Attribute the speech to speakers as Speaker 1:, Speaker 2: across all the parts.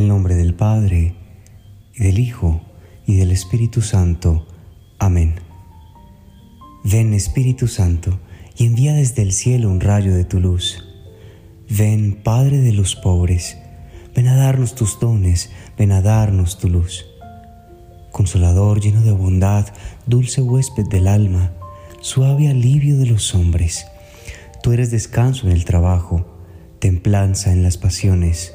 Speaker 1: el nombre del Padre, y del Hijo, y del Espíritu Santo. Amén. Ven Espíritu Santo, y envía desde el cielo un rayo de tu luz. Ven Padre de los pobres, ven a darnos tus dones, ven a darnos tu luz. Consolador lleno de bondad, dulce huésped del alma, suave alivio de los hombres. Tú eres descanso en el trabajo, templanza en las pasiones,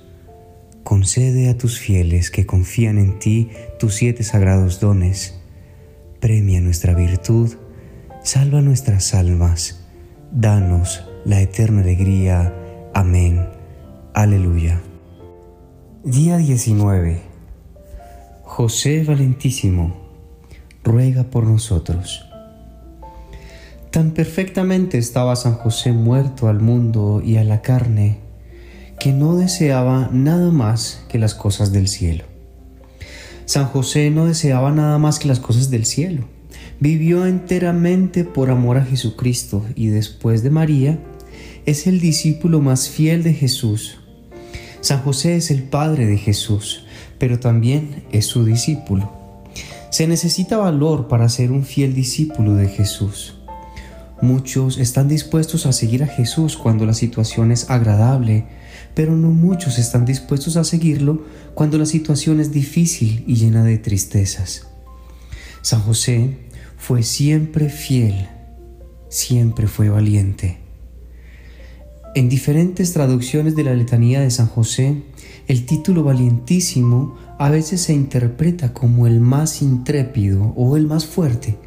Speaker 1: Concede a tus fieles que confían en ti tus siete sagrados dones. Premia nuestra virtud, salva nuestras almas, danos la eterna alegría. Amén. Aleluya. Día 19. José Valentísimo, ruega por nosotros. Tan perfectamente estaba San José muerto al mundo y a la carne, que no deseaba nada más que las cosas del cielo. San José no deseaba nada más que las cosas del cielo. Vivió enteramente por amor a Jesucristo y después de María, es el discípulo más fiel de Jesús. San José es el Padre de Jesús, pero también es su discípulo. Se necesita valor para ser un fiel discípulo de Jesús. Muchos están dispuestos a seguir a Jesús cuando la situación es agradable, pero no muchos están dispuestos a seguirlo cuando la situación es difícil y llena de tristezas. San José fue siempre fiel, siempre fue valiente. En diferentes traducciones de la letanía de San José, el título valientísimo a veces se interpreta como el más intrépido o el más fuerte.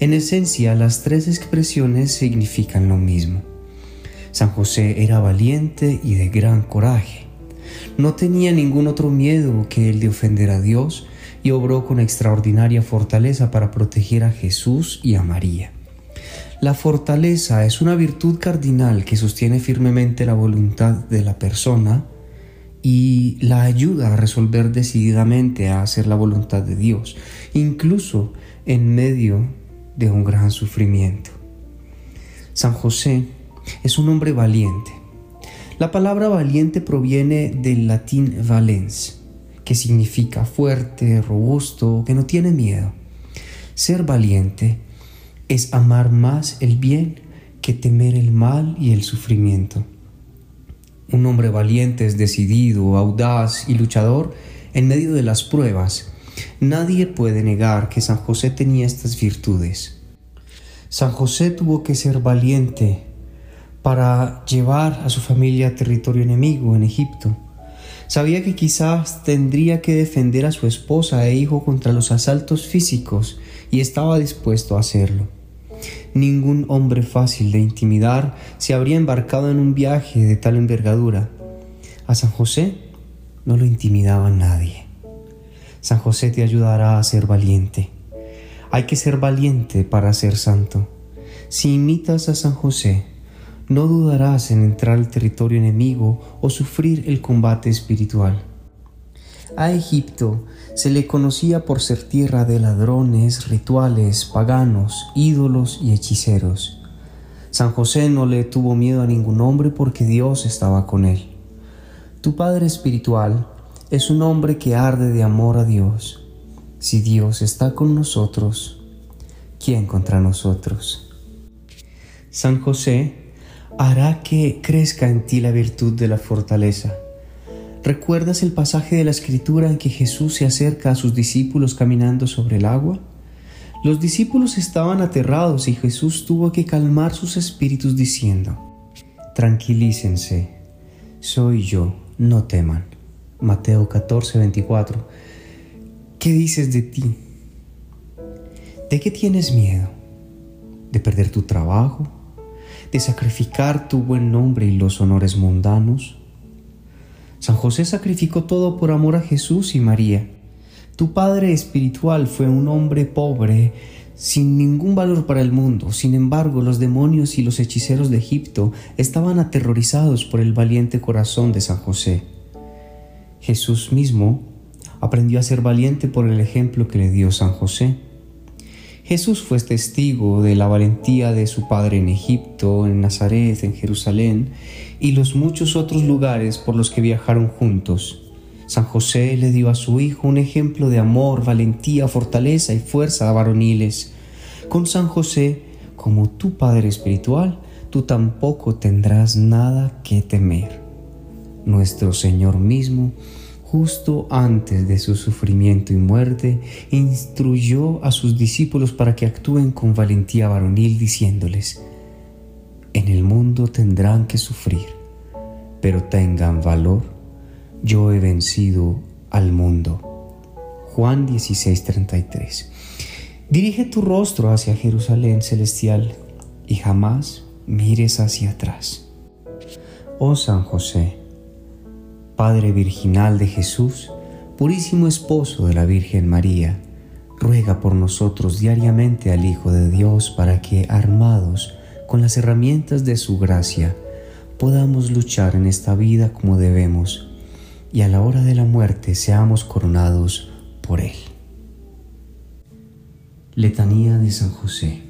Speaker 1: En esencia, las tres expresiones significan lo mismo. San José era valiente y de gran coraje. No tenía ningún otro miedo que el de ofender a Dios y obró con extraordinaria fortaleza para proteger a Jesús y a María. La fortaleza es una virtud cardinal que sostiene firmemente la voluntad de la persona y la ayuda a resolver decididamente a hacer la voluntad de Dios, incluso en medio de un gran sufrimiento. San José es un hombre valiente. La palabra valiente proviene del latín valens, que significa fuerte, robusto, que no tiene miedo. Ser valiente es amar más el bien que temer el mal y el sufrimiento. Un hombre valiente es decidido, audaz y luchador en medio de las pruebas. Nadie puede negar que San José tenía estas virtudes. San José tuvo que ser valiente para llevar a su familia a territorio enemigo en Egipto. Sabía que quizás tendría que defender a su esposa e hijo contra los asaltos físicos y estaba dispuesto a hacerlo. Ningún hombre fácil de intimidar se habría embarcado en un viaje de tal envergadura. A San José no lo intimidaba nadie. San José te ayudará a ser valiente. Hay que ser valiente para ser santo. Si imitas a San José, no dudarás en entrar al territorio enemigo o sufrir el combate espiritual. A Egipto se le conocía por ser tierra de ladrones, rituales, paganos, ídolos y hechiceros. San José no le tuvo miedo a ningún hombre porque Dios estaba con él. Tu Padre Espiritual es un hombre que arde de amor a Dios. Si Dios está con nosotros, ¿quién contra nosotros? San José hará que crezca en ti la virtud de la fortaleza. ¿Recuerdas el pasaje de la escritura en que Jesús se acerca a sus discípulos caminando sobre el agua? Los discípulos estaban aterrados y Jesús tuvo que calmar sus espíritus diciendo, Tranquilícense, soy yo, no teman. Mateo 14, 24. ¿Qué dices de ti? ¿De qué tienes miedo? ¿De perder tu trabajo? De sacrificar tu buen nombre y los honores mundanos? San José sacrificó todo por amor a Jesús y María. Tu padre espiritual fue un hombre pobre, sin ningún valor para el mundo. Sin embargo, los demonios y los hechiceros de Egipto estaban aterrorizados por el valiente corazón de San José. Jesús mismo aprendió a ser valiente por el ejemplo que le dio San José. Jesús fue testigo de la valentía de su padre en Egipto, en Nazaret, en Jerusalén y los muchos otros lugares por los que viajaron juntos. San José le dio a su hijo un ejemplo de amor, valentía, fortaleza y fuerza varoniles. Con San José, como tu Padre espiritual, tú tampoco tendrás nada que temer. Nuestro Señor mismo, justo antes de su sufrimiento y muerte, instruyó a sus discípulos para que actúen con valentía varonil, diciéndoles, en el mundo tendrán que sufrir, pero tengan valor yo he vencido al mundo. Juan 16:33. Dirige tu rostro hacia Jerusalén celestial y jamás mires hacia atrás. Oh San José, Padre Virginal de Jesús, purísimo esposo de la Virgen María, ruega por nosotros diariamente al Hijo de Dios para que, armados con las herramientas de su gracia, podamos luchar en esta vida como debemos y a la hora de la muerte seamos coronados por Él. Letanía de San José.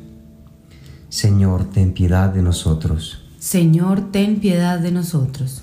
Speaker 1: Señor, ten piedad de nosotros.
Speaker 2: Señor, ten piedad de nosotros.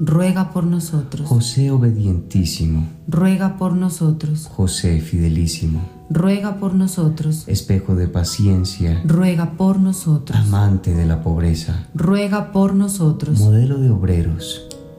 Speaker 2: ruega por nosotros.
Speaker 1: José obedientísimo,
Speaker 2: ruega por nosotros.
Speaker 1: José fidelísimo,
Speaker 2: ruega por nosotros.
Speaker 1: Espejo de paciencia,
Speaker 2: ruega por nosotros.
Speaker 1: Amante de la pobreza,
Speaker 2: ruega por nosotros.
Speaker 1: Modelo de obreros,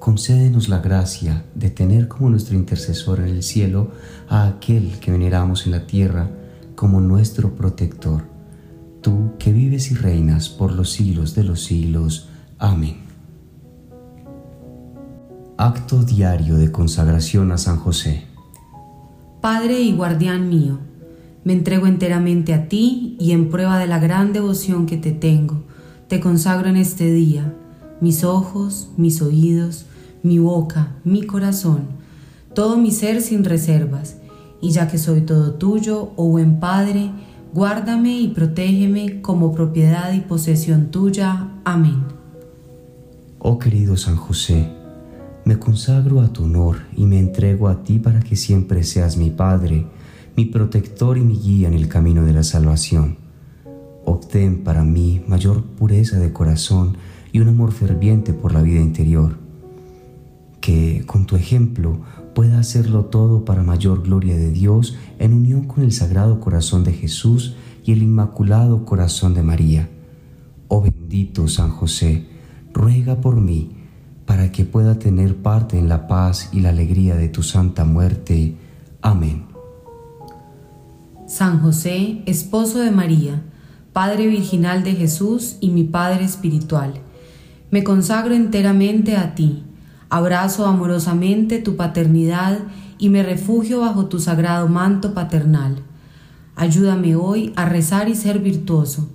Speaker 1: concédenos la gracia de tener como nuestro intercesor en el cielo a aquel que veneramos en la tierra como nuestro protector. Tú que vives y reinas por los siglos de los siglos. Amén. Acto diario de consagración a San José.
Speaker 2: Padre y guardián mío, me entrego enteramente a ti y en prueba de la gran devoción que te tengo, te consagro en este día mis ojos, mis oídos, mi boca, mi corazón, todo mi ser sin reservas, y ya que soy todo tuyo, oh buen Padre, guárdame y protégeme como propiedad y posesión tuya. Amén.
Speaker 1: Oh querido San José, me consagro a tu honor y me entrego a ti para que siempre seas mi Padre, mi protector y mi guía en el camino de la salvación. Obtén para mí mayor pureza de corazón y un amor ferviente por la vida interior. Que con tu ejemplo pueda hacerlo todo para mayor gloria de Dios en unión con el Sagrado Corazón de Jesús y el Inmaculado Corazón de María. Oh bendito San José, ruega por mí para que pueda tener parte en la paz y la alegría de tu santa muerte. Amén.
Speaker 2: San José, esposo de María, Padre virginal de Jesús y mi Padre espiritual, me consagro enteramente a ti, abrazo amorosamente tu paternidad y me refugio bajo tu sagrado manto paternal. Ayúdame hoy a rezar y ser virtuoso.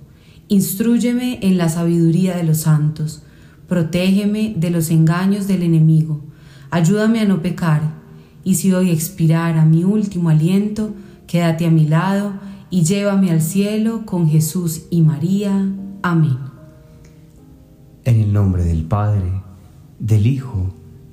Speaker 2: Instrúyeme en la sabiduría de los santos protégeme de los engaños del enemigo, ayúdame a no pecar, y si hoy expirara mi último aliento, quédate a mi lado y llévame al cielo con Jesús y María. Amén.
Speaker 1: En el nombre del Padre, del Hijo